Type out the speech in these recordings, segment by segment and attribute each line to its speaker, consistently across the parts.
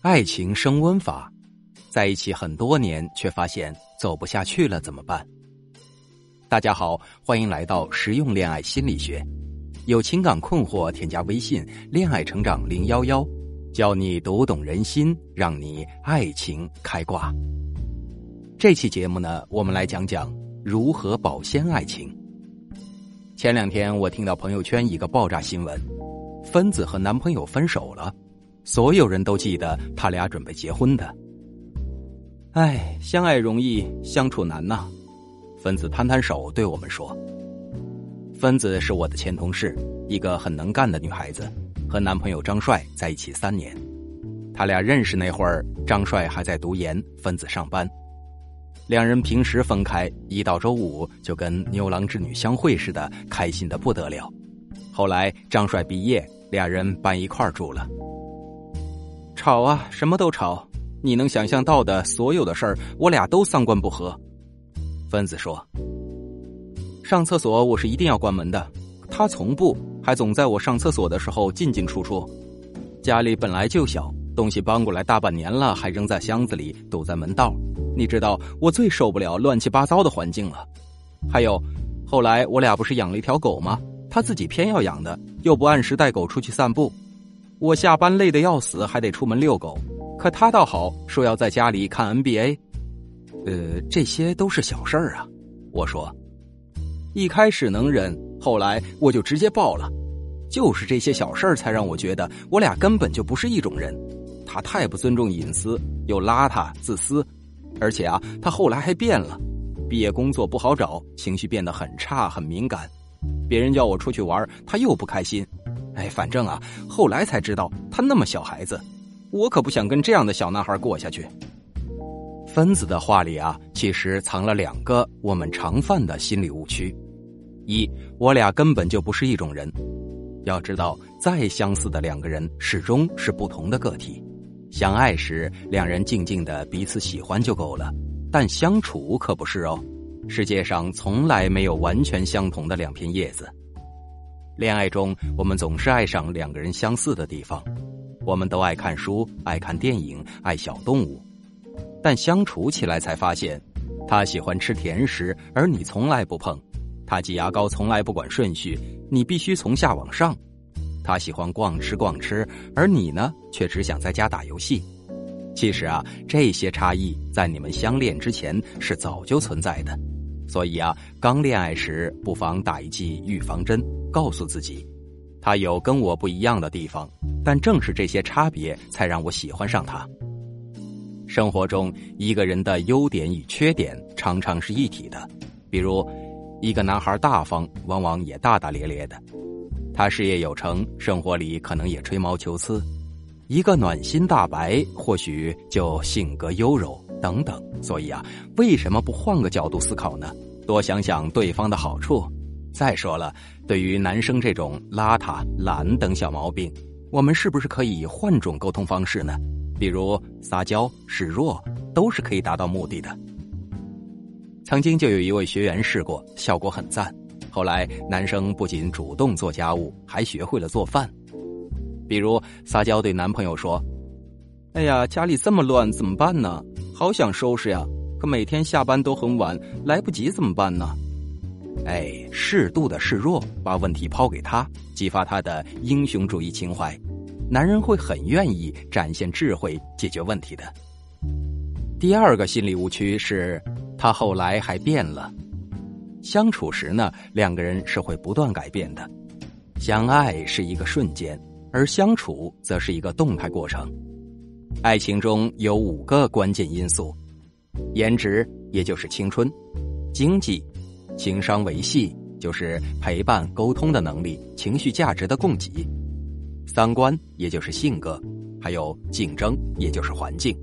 Speaker 1: 爱情升温法，在一起很多年却发现走不下去了怎么办？大家好，欢迎来到实用恋爱心理学。有情感困惑，添加微信“恋爱成长零幺幺”，教你读懂人心，让你爱情开挂。这期节目呢，我们来讲讲如何保鲜爱情。前两天我听到朋友圈一个爆炸新闻，分子和男朋友分手了。所有人都记得他俩准备结婚的。哎，相爱容易相处难呐。分子摊摊手对我们说：“分子是我的前同事，一个很能干的女孩子，和男朋友张帅在一起三年。他俩认识那会儿，张帅还在读研，分子上班。两人平时分开，一到周五就跟牛郎织女相会似的，开心的不得了。后来张帅毕业，俩人搬一块儿住了。”吵啊，什么都吵！你能想象到的所有的事儿，我俩都三观不合。芬子说：“上厕所我是一定要关门的，他从不，还总在我上厕所的时候进进出出。家里本来就小，东西搬过来大半年了，还扔在箱子里，堵在门道。你知道我最受不了乱七八糟的环境了。还有，后来我俩不是养了一条狗吗？他自己偏要养的，又不按时带狗出去散步。”我下班累得要死，还得出门遛狗，可他倒好，说要在家里看 NBA。呃，这些都是小事儿啊。我说，一开始能忍，后来我就直接爆了。就是这些小事儿，才让我觉得我俩根本就不是一种人。他太不尊重隐私，又邋遢、自私，而且啊，他后来还变了。毕业工作不好找，情绪变得很差、很敏感。别人叫我出去玩，他又不开心。哎，反正啊，后来才知道他那么小孩子，我可不想跟这样的小男孩过下去。芬子的话里啊，其实藏了两个我们常犯的心理误区：一，我俩根本就不是一种人。要知道，再相似的两个人，始终是不同的个体。相爱时，两人静静的彼此喜欢就够了，但相处可不是哦。世界上从来没有完全相同的两片叶子。恋爱中，我们总是爱上两个人相似的地方，我们都爱看书、爱看电影、爱小动物，但相处起来才发现，他喜欢吃甜食，而你从来不碰；他挤牙膏从来不管顺序，你必须从下往上；他喜欢逛吃逛吃，而你呢，却只想在家打游戏。其实啊，这些差异在你们相恋之前是早就存在的，所以啊，刚恋爱时不妨打一剂预防针。告诉自己，他有跟我不一样的地方，但正是这些差别才让我喜欢上他。生活中，一个人的优点与缺点常常是一体的。比如，一个男孩大方，往往也大大咧咧的；他事业有成，生活里可能也吹毛求疵；一个暖心大白，或许就性格优柔等等。所以啊，为什么不换个角度思考呢？多想想对方的好处。再说了，对于男生这种邋遢、懒等小毛病，我们是不是可以换种沟通方式呢？比如撒娇示弱，都是可以达到目的的。曾经就有一位学员试过，效果很赞。后来男生不仅主动做家务，还学会了做饭。比如撒娇对男朋友说：“哎呀，家里这么乱，怎么办呢？好想收拾呀，可每天下班都很晚，来不及怎么办呢？”哎，适度的示弱，把问题抛给他，激发他的英雄主义情怀，男人会很愿意展现智慧解决问题的。第二个心理误区是，他后来还变了。相处时呢，两个人是会不断改变的。相爱是一个瞬间，而相处则是一个动态过程。爱情中有五个关键因素：颜值，也就是青春；经济。情商维系就是陪伴沟通的能力，情绪价值的供给；三观也就是性格，还有竞争也就是环境。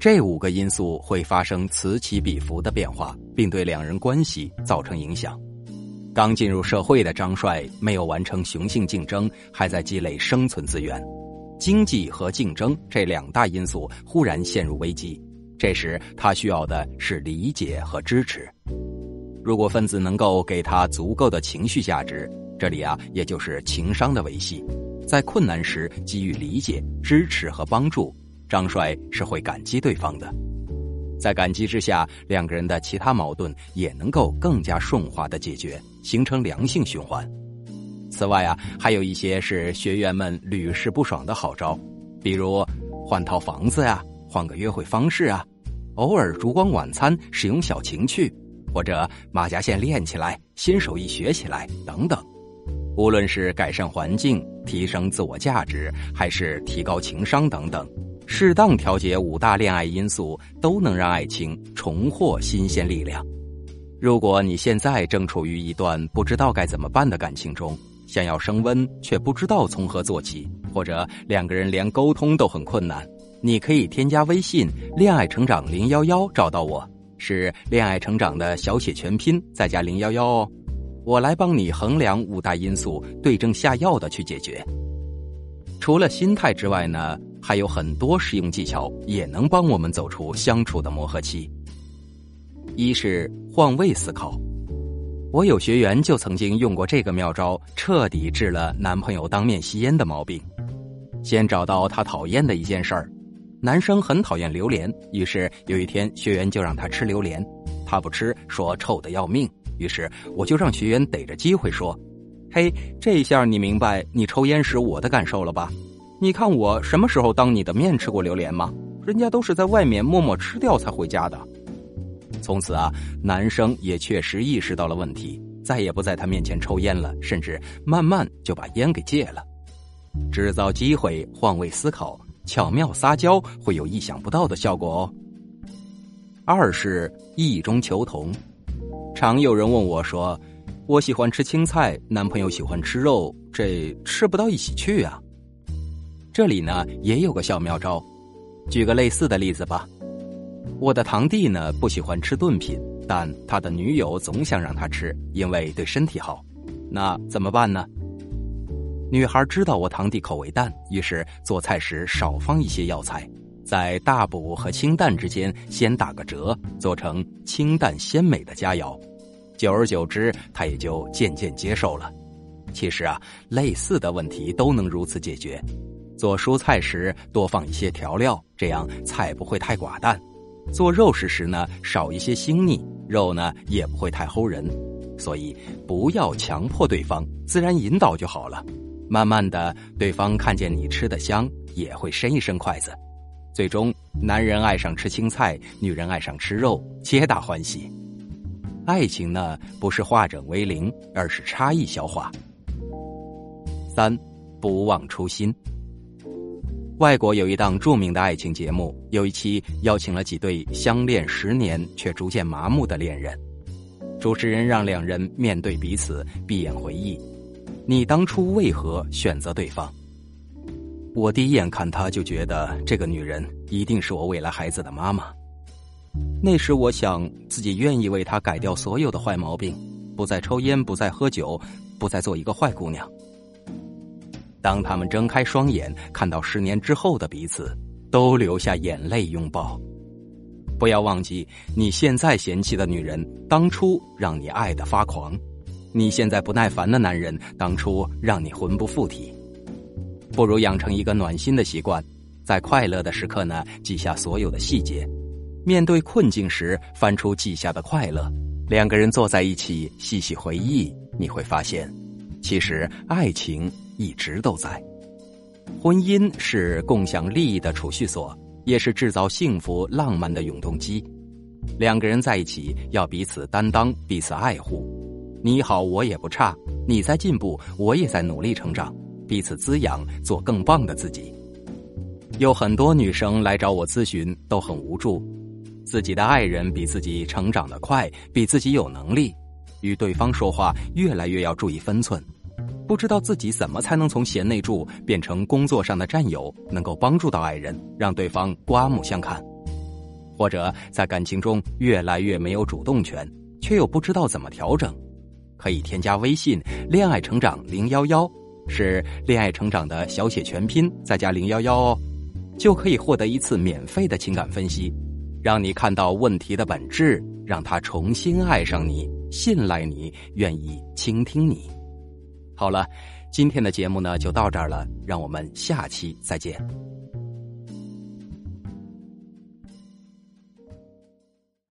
Speaker 1: 这五个因素会发生此起彼伏的变化，并对两人关系造成影响。刚进入社会的张帅没有完成雄性竞争，还在积累生存资源。经济和竞争这两大因素忽然陷入危机，这时他需要的是理解和支持。如果分子能够给他足够的情绪价值，这里啊，也就是情商的维系，在困难时给予理解、支持和帮助，张帅是会感激对方的。在感激之下，两个人的其他矛盾也能够更加顺滑的解决，形成良性循环。此外啊，还有一些是学员们屡试不爽的好招，比如换套房子呀，换个约会方式啊，偶尔烛光晚餐，使用小情趣，或者马甲线练起来，新手艺学起来等等。无论是改善环境、提升自我价值，还是提高情商等等，适当调节五大恋爱因素，都能让爱情重获新鲜力量。如果你现在正处于一段不知道该怎么办的感情中，想要升温却不知道从何做起，或者两个人连沟通都很困难，你可以添加微信“恋爱成长零幺幺”找到我，是“恋爱成长”的小写全拼再加零幺幺哦，我来帮你衡量五大因素，对症下药的去解决。除了心态之外呢，还有很多实用技巧也能帮我们走出相处的磨合期。一是换位思考。我有学员就曾经用过这个妙招，彻底治了男朋友当面吸烟的毛病。先找到他讨厌的一件事儿，男生很讨厌榴莲，于是有一天学员就让他吃榴莲，他不吃，说臭的要命。于是我就让学员逮着机会说：“嘿，这下你明白你抽烟时我的感受了吧？你看我什么时候当你的面吃过榴莲吗？人家都是在外面默默吃掉才回家的。”从此啊，男生也确实意识到了问题，再也不在他面前抽烟了，甚至慢慢就把烟给戒了。制造机会，换位思考，巧妙撒娇，会有意想不到的效果哦。二是异中求同，常有人问我说：“我喜欢吃青菜，男朋友喜欢吃肉，这吃不到一起去啊？”这里呢也有个小妙招，举个类似的例子吧。我的堂弟呢不喜欢吃炖品，但他的女友总想让他吃，因为对身体好。那怎么办呢？女孩知道我堂弟口味淡，于是做菜时少放一些药材，在大补和清淡之间先打个折，做成清淡鲜美的佳肴。久而久之，他也就渐渐接受了。其实啊，类似的问题都能如此解决。做蔬菜时多放一些调料，这样菜不会太寡淡。做肉食时呢，少一些腥腻，肉呢也不会太齁人，所以不要强迫对方，自然引导就好了。慢慢的，对方看见你吃的香，也会伸一伸筷子，最终男人爱上吃青菜，女人爱上吃肉，皆大欢喜。爱情呢，不是化整为零，而是差异消化。三，不忘初心。外国有一档著名的爱情节目，有一期邀请了几对相恋十年却逐渐麻木的恋人。主持人让两人面对彼此，闭眼回忆：“你当初为何选择对方？”我第一眼看她就觉得这个女人一定是我未来孩子的妈妈。那时我想自己愿意为她改掉所有的坏毛病，不再抽烟，不再喝酒，不再做一个坏姑娘。当他们睁开双眼，看到十年之后的彼此，都流下眼泪拥抱。不要忘记，你现在嫌弃的女人，当初让你爱的发狂；你现在不耐烦的男人，当初让你魂不附体。不如养成一个暖心的习惯，在快乐的时刻呢，记下所有的细节；面对困境时，翻出记下的快乐。两个人坐在一起，细细回忆，你会发现，其实爱情。一直都在，婚姻是共享利益的储蓄所，也是制造幸福浪漫的永动机。两个人在一起要彼此担当，彼此爱护。你好，我也不差，你在进步，我也在努力成长，彼此滋养，做更棒的自己。有很多女生来找我咨询，都很无助，自己的爱人比自己成长的快，比自己有能力，与对方说话越来越要注意分寸。不知道自己怎么才能从贤内助变成工作上的战友，能够帮助到爱人，让对方刮目相看；或者在感情中越来越没有主动权，却又不知道怎么调整，可以添加微信“恋爱成长零幺幺”，是恋爱成长的小写全拼再加零幺幺哦，就可以获得一次免费的情感分析，让你看到问题的本质，让他重新爱上你，信赖你，愿意倾听你。好了，今天的节目呢就到这儿了，让我们下期再见。